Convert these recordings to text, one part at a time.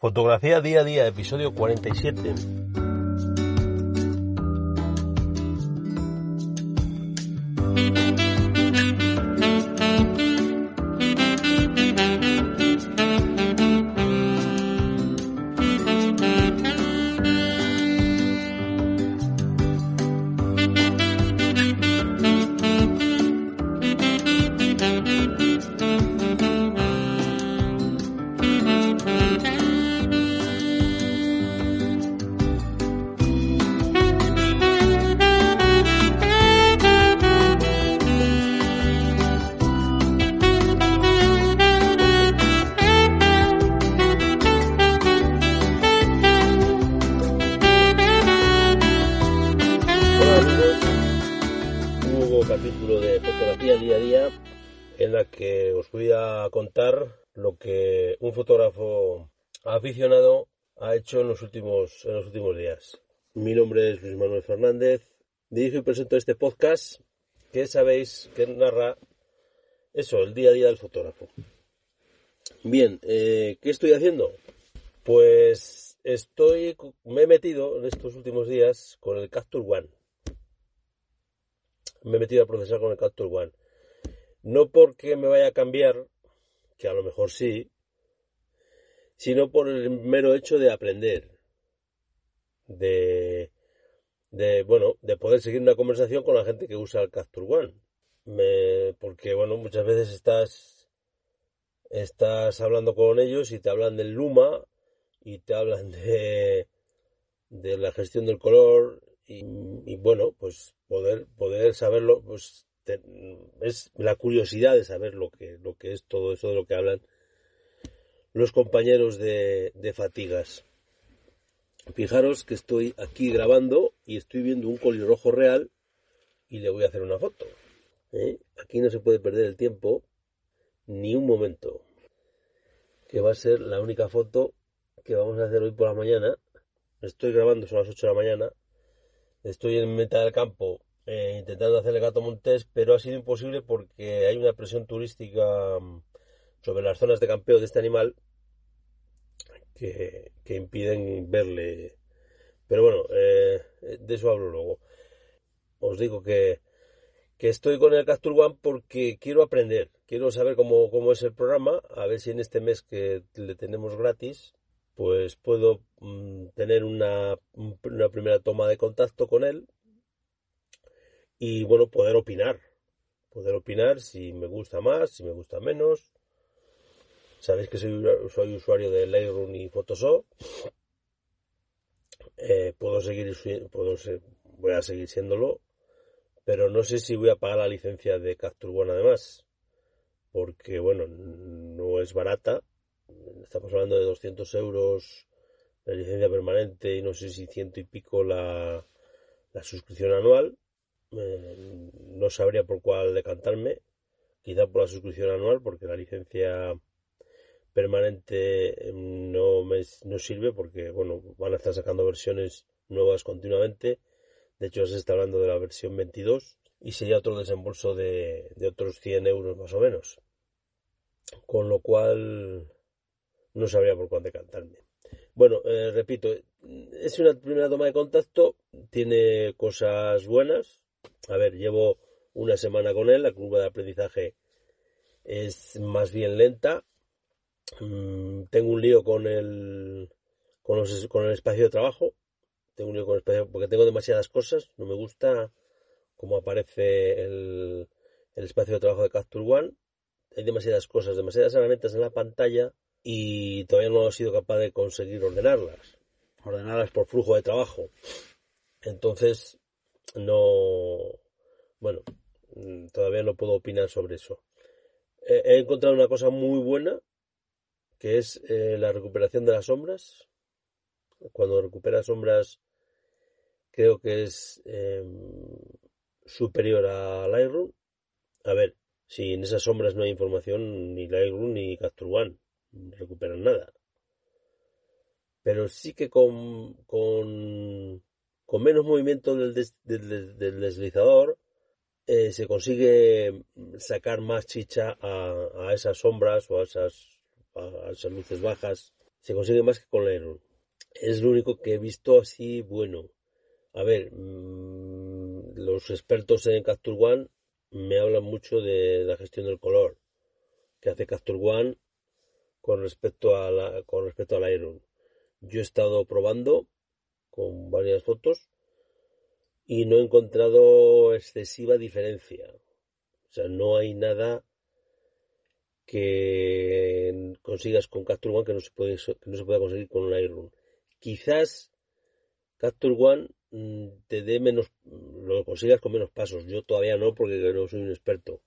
Fotografía día a día, episodio 47. En los últimos, en los últimos días. Mi nombre es Luis Manuel Fernández, dirijo y presento este podcast que sabéis que narra eso, el día a día del fotógrafo. Bien, eh, ¿qué estoy haciendo? Pues estoy, me he metido en estos últimos días con el Capture One. Me he metido a procesar con el Capture One. No porque me vaya a cambiar, que a lo mejor sí, sino por el mero hecho de aprender. De, de bueno, de poder seguir una conversación con la gente que usa el Capture One. Me, porque bueno, muchas veces estás, estás hablando con ellos y te hablan del Luma y te hablan de, de la gestión del color y, bueno, pues poder, poder saberlo, pues te- es la curiosidad de saber lo que, lo que es todo eso de lo que hablan los compañeros de, fatigas. Fijaros que estoy aquí grabando y estoy viendo un colirrojo real y le voy a hacer una foto. ¿eh? Aquí no se puede perder el tiempo ni un momento. Que va a ser la única foto que vamos a hacer hoy por la mañana. Estoy grabando, son las 8 de la mañana. Estoy en mitad del campo eh, intentando hacer el gato montés, pero ha sido imposible porque hay una presión turística mm, sobre las zonas de campeo de este animal que, impiden verle. Pero bueno, eh, de eso hablo luego. Os digo que, que estoy con el Capture porque quiero aprender, quiero saber cómo, cómo es el programa, a ver si en este mes que le tenemos gratis, pues puedo mm, tener una, una primera toma de contacto con él y bueno, poder opinar, poder opinar si me gusta más, si me gusta menos. Sabéis que soy, soy usuario de Lightroom y Photoshop. Eh, puedo seguir, puedo ser- voy a seguir siéndolo, pero no sé si voy a pagar la licencia de Capture One además, porque bueno, no es barata. Estamos hablando de 200 euros la licencia permanente y no sé si ciento y pico la, la suscripción anual. Eh, no sabría por cuál decantarme. Quizá por la suscripción anual, porque la licencia permanente eh, no me no sirve porque bueno van a estar sacando versiones nuevas continuamente. De hecho se está hablando de la versión 22 y sería otro desembolso de, de otros 100 euros más o menos. Con lo cual no sabría por cuál decantarme. Bueno, eh, repito, es una primera toma de contacto, tiene cosas buenas. A ver, llevo una semana con él, la curva de aprendizaje es más bien lenta. Mm, tengo un lío con el, con, los- con el espacio de trabajo. Tengo un lío con el espacio porque tengo demasiadas cosas. No me gusta cómo aparece el, el espacio de trabajo de Capture One. Hay demasiadas cosas, demasiadas herramientas en la pantalla y todavía no he sido capaz de conseguir ordenarlas. Ordenarlas por flujo de trabajo. Entonces, no. Bueno, mm, todavía no puedo opinar sobre eso. He encontrado una cosa muy buena, que es eh, la recuperación de las sombras. Cuando recupera sombras, creo que es eh, superior a Lightroom. A ver, si en esas sombras no hay información, ni Lightroom ni Capture One recuperan nada. Pero sí que con, con, con menos movimiento del, des- del deslizador eh, se consigue sacar más chicha a, a esas sombras o a esas, a esas luces bajas. Se consigue más que con Lightroom. Es lo único que he visto así bueno. A ver, mm, los expertos en Capture One me hablan mucho de la gestión del color que hace Capture One con respecto a la, con respecto al Lightroom. Yo he estado probando con varias fotos y no he encontrado excesiva diferencia. O sea, no hay nada que consigas con Capture One que no se puede, que no se pueda conseguir con Lightroom. Quizás Capture One mm, te dé menos, lo consigas con menos pasos. Yo todavía no porque no soy un experto.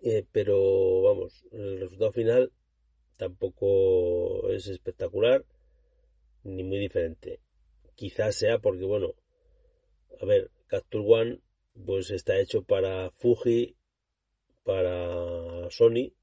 Eh, pero vamos, el resultado final tampoco es espectacular ni muy diferente. Quizás sea porque, bueno, a ver, Capture One pues está hecho para Fuji, para Sony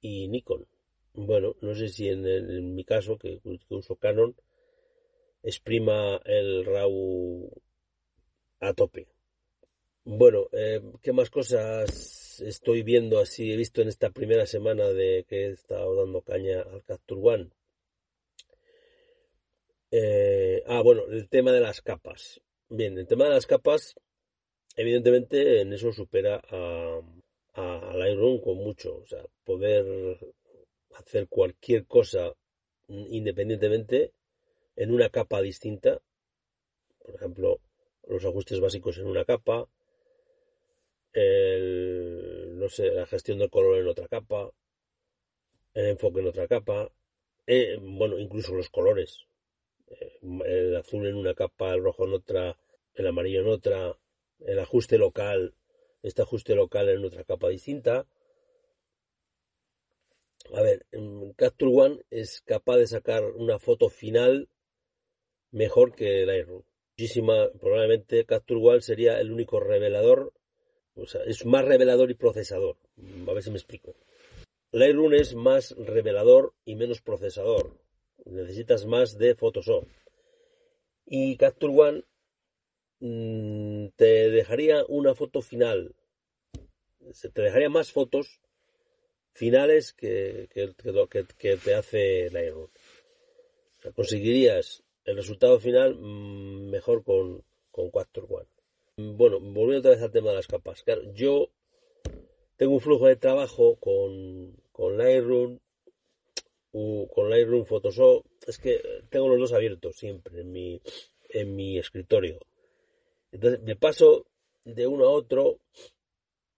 y Nikon. Bueno, no sé si en, mi caso, que, uso Canon, exprima el RAW a tope. Bueno, eh, ¿qué más cosas estoy viendo así? He visto en esta primera semana de que he estado dando caña al Capture One. Eh, ah, bueno, el tema de las capas. Bien, el tema de las capas, evidentemente en eso supera a, a Lightroom con mucho. O sea, poder hacer cualquier cosa independientemente en una capa distinta. Por ejemplo, los ajustes básicos en una capa. El, no sé, la gestión del color en otra capa. El enfoque en otra capa. Eh, bueno, incluso los colores el azul en una capa, el rojo en otra, el amarillo en otra, el ajuste local, este ajuste local en otra capa distinta. A ver, Capture One es capaz de sacar una foto final mejor que Lightroom. Muchísima, probablemente Capture One sería el único revelador, o sea, es más revelador y procesador. A ver si me explico. Lightroom es más revelador y menos procesador necesitas más de Photoshop. Y Capture One mm, te dejaría una foto final, se te dejaría más fotos finales que, que, que, te hace Lightroom. conseguirías el resultado final mm, mejor con, con Capture One. Bueno, volviendo otra vez al tema de las capas. Claro, yo tengo un flujo de trabajo con, con Lightroom con Lightroom, Photoshop, es que tengo los dos abiertos siempre en mi, en mi escritorio. Entonces me paso de uno a otro.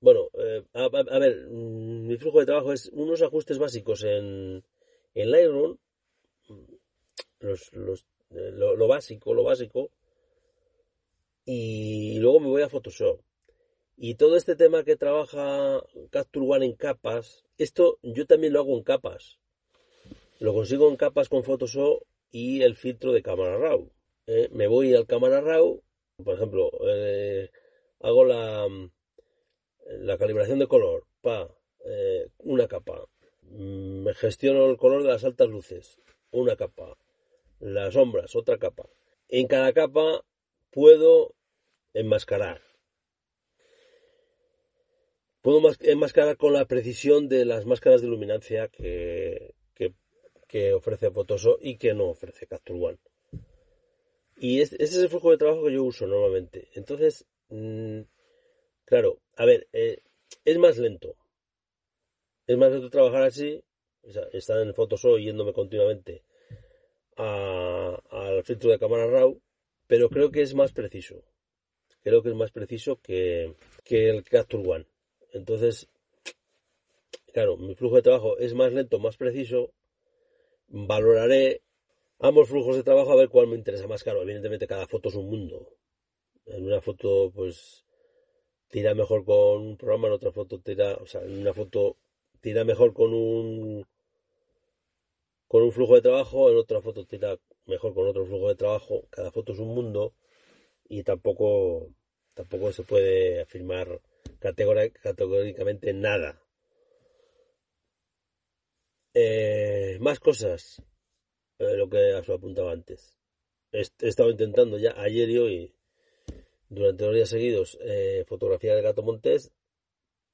Bueno, eh, a, ver, mm, mi flujo de trabajo es unos ajustes básicos en, en Lightroom, los, los, eh, lo, básico, lo básico, y luego me voy a Photoshop. Y todo este tema que trabaja Capture One en capas, esto yo también lo hago en capas. Lo consigo en capas con Photoshop y el filtro de cámara RAW. Eh, me voy al cámara RAW, por ejemplo, eh, hago la, la calibración de color, pa, eh, una capa. Me mm, gestiono el color de las altas luces, una capa. Las sombras, otra capa. En cada capa puedo enmascarar. Puedo enmascarar con la precisión de las máscaras de luminancia que, ofrece Photoshop y que no ofrece Capture One. Y ese es el flujo de trabajo que yo uso normalmente. Entonces, mm, claro, a ver, eh, es más lento. Es más lento trabajar así, estar en Photoshop yéndome continuamente al filtro de cámara RAW, pero creo que es más preciso. Creo que es más preciso que, que el Capture One. Entonces, claro, mi flujo de trabajo es más lento, más preciso, valoraré ambos flujos de trabajo a ver cuál me interesa más. Claro, evidentemente cada foto es un mundo. En una foto, pues, tira mejor con un programa, en otra foto tira, o sea, en una foto tira mejor con un con un flujo de trabajo, en otra foto tira mejor con otro flujo de trabajo. Cada foto es un mundo y tampoco tampoco se puede afirmar categóricamente nada. Eh, más cosas, eh, lo que os apuntaba antes. He, estado intentando ya ayer y hoy, durante los días seguidos, eh, fotografía de gato montés.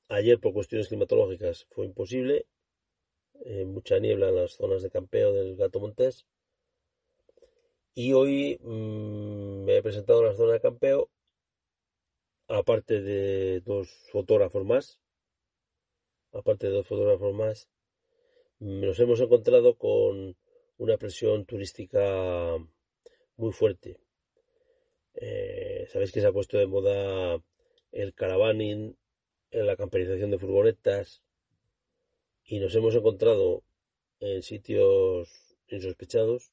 Ayer, por cuestiones climatológicas, fue imposible. eh, mucha niebla en las zonas de campeo del Gato Montés. Y hoy mm, me he presentado en la zona de campeo, aparte de dos fotógrafos más, aparte de dos fotógrafos más, nos hemos encontrado con una presión turística muy fuerte. Eh, Sabéis que se ha puesto de moda el caravaning, la camperización de furgonetas y nos hemos encontrado en sitios insospechados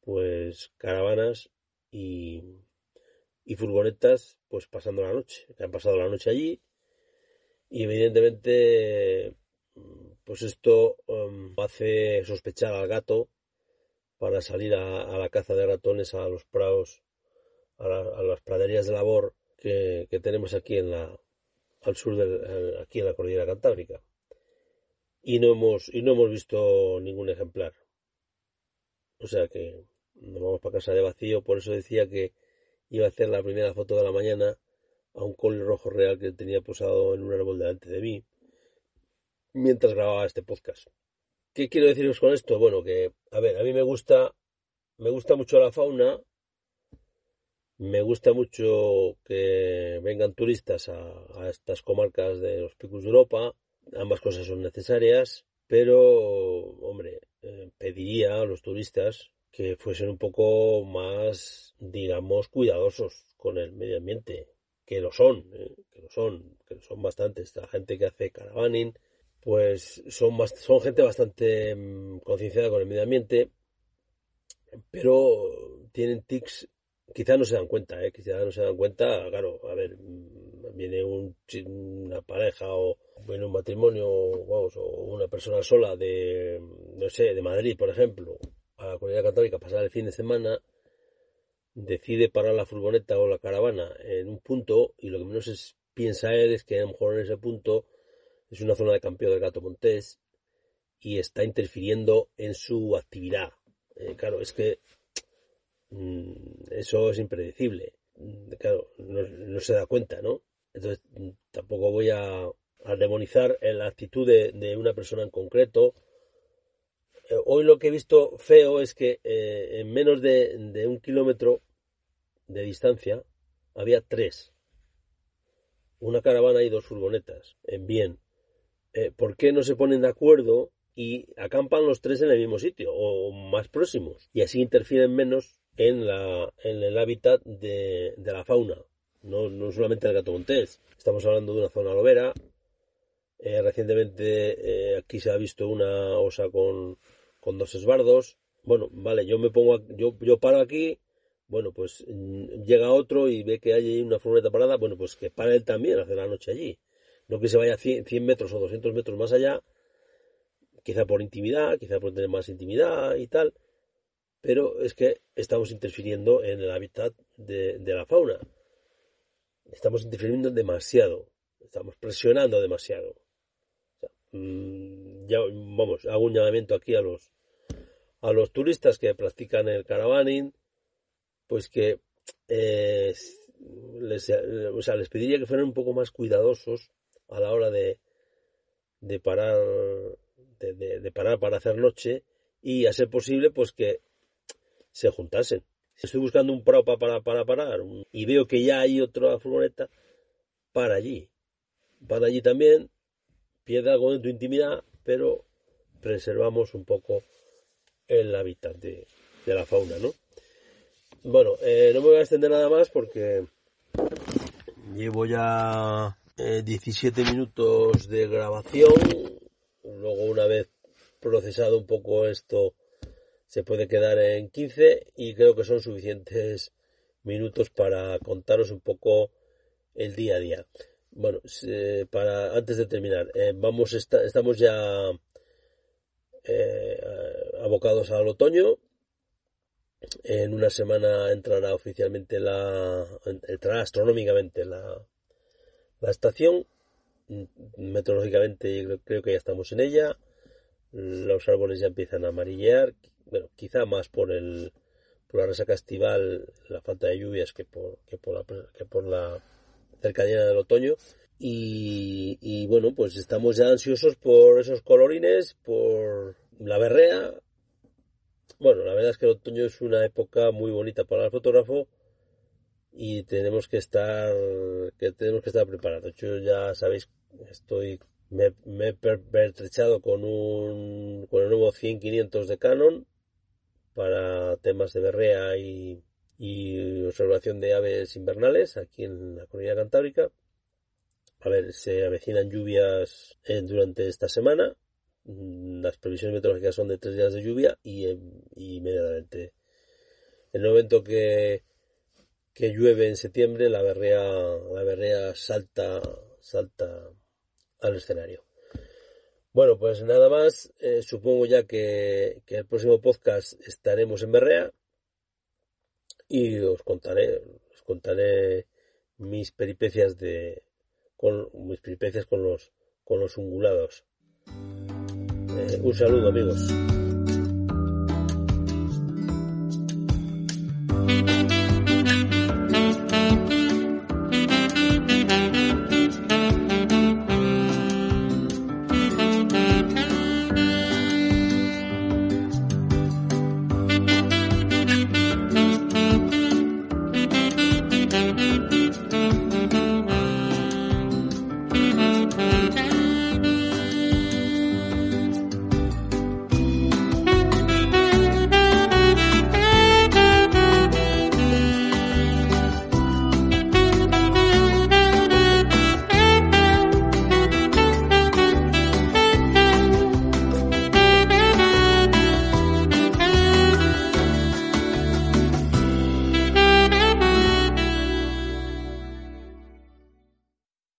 pues caravanas y, y furgonetas pues pasando la noche, que han pasado la noche allí y evidentemente pues esto um, hace sospechar al gato para salir a, la caza de ratones a los prados, a, las praderías de labor que, tenemos aquí en la, al sur del, aquí en la cordillera cantábrica. Y no hemos, y no hemos visto ningún ejemplar. O sea que nos vamos para casa de vacío, por eso decía que iba a hacer la primera foto de la mañana a un col rojo real que tenía posado en un árbol delante de mí mientras grababa este podcast. ¿Qué quiero deciros con esto? Bueno, que, a ver, a mí me gusta, me gusta mucho la fauna, me gusta mucho que vengan turistas a, estas comarcas de los picos de Europa, ambas cosas son necesarias, pero, hombre, eh, pediría a los turistas que fuesen un poco más, digamos, cuidadosos con el medio ambiente, que lo son, eh, que lo son, que lo son bastantes. La gente que hace caravaning, pues son, son gente bastante mm, concienciada con el medio ambiente, pero tienen tics, quizás no se dan cuenta, ¿eh? quizás no se dan cuenta, claro, a ver, mm, viene un, una pareja o viene un matrimonio, o una persona sola de, no sé, de Madrid, por ejemplo, a la comunidad católica pasar el fin de semana, decide parar la furgoneta o la caravana en un punto y lo que menos es, piensa él es que a lo mejor en ese punto es una zona de campeo del gato montés y está interfiriendo en su actividad. Eh, claro, es que mm, eso es impredecible. Mm, claro, no, se da cuenta, ¿no? Entonces mm, tampoco voy a, demonizar la actitud de, una persona en concreto. Eh, hoy lo que he visto feo es que eh, en menos de, de un kilómetro de distancia había tres. Una caravana y dos furgonetas, en bien. Eh, ¿por qué no se ponen de acuerdo y acampan los tres en el mismo sitio o más próximos? Y así interfieren menos en, la, en el hábitat de, la fauna, no, no, solamente el gato montés. Estamos hablando de una zona lobera. Eh, recientemente eh, aquí se ha visto una osa con, con dos esbardos. Bueno, vale, yo me pongo, yo, yo paro aquí, bueno, pues mm, llega otro y ve que hay una furgoneta parada, bueno, pues que para él también, hace la noche allí no que se vaya 100, metros o 200 metros más allá, quizá por intimidad, quizá por tener más intimidad y tal, pero es que estamos interfiriendo en el hábitat de, la fauna. Estamos interfiriendo demasiado, estamos presionando demasiado. Mm, ya, vamos, hago un llamamiento aquí a los, a los turistas que practican el caravaning, pues que eh, les, o sea, les pediría que fueran un poco más cuidadosos a la hora de, de parar de, parar para hacer noche y a ser posible pues que se juntasen. Si estoy buscando un prado para, para parar y veo que ya hay otra furgoneta, para allí. Para allí también, pierde algo de tu intimidad, pero preservamos un poco el hábitat de, la fauna, ¿no? Bueno, eh, no me voy a extender nada más porque llevo ya 17 eh, minutos de grabación. Luego una vez procesado un poco esto se puede quedar en 15 y creo que son suficientes minutos para contaros un poco el día a día. Bueno, para antes de terminar, eh, vamos estamos ya eh, abocados al otoño. En una semana entrará oficialmente la entrará astronómicamente la la estación, mm, meteorológicamente creo, que ya estamos en ella. Los árboles ya empiezan a amarillear, bueno, quizá más por el por la resaca estival, la falta de lluvias que por, que por, la, que por la cercanía del otoño. Y, bueno, pues estamos ya ansiosos por esos colorines, por la berrea. Bueno, la verdad es que el otoño es una época muy bonita para el fotógrafo y tenemos que estar que tenemos que estar preparados. Yo ya sabéis, estoy me, me he pertrechado con un con el nuevo 100-500 de Canon para temas de berrea y, y observación de aves invernales aquí en la comunidad cantábrica. A ver, se avecinan lluvias eh, durante esta semana. Mm, las previsiones meteorológicas son de tres días de lluvia y, eh, inmediatamente en el momento que, que llueve en septiembre, la berrea, la berrea salta, salta al escenario. Bueno, pues nada más. Eh, supongo ya que, que, el próximo podcast estaremos en Berrea y os contaré, os contaré mis peripecias de con mis peripecias con los con los ungulados. Eh, un saludo, amigos.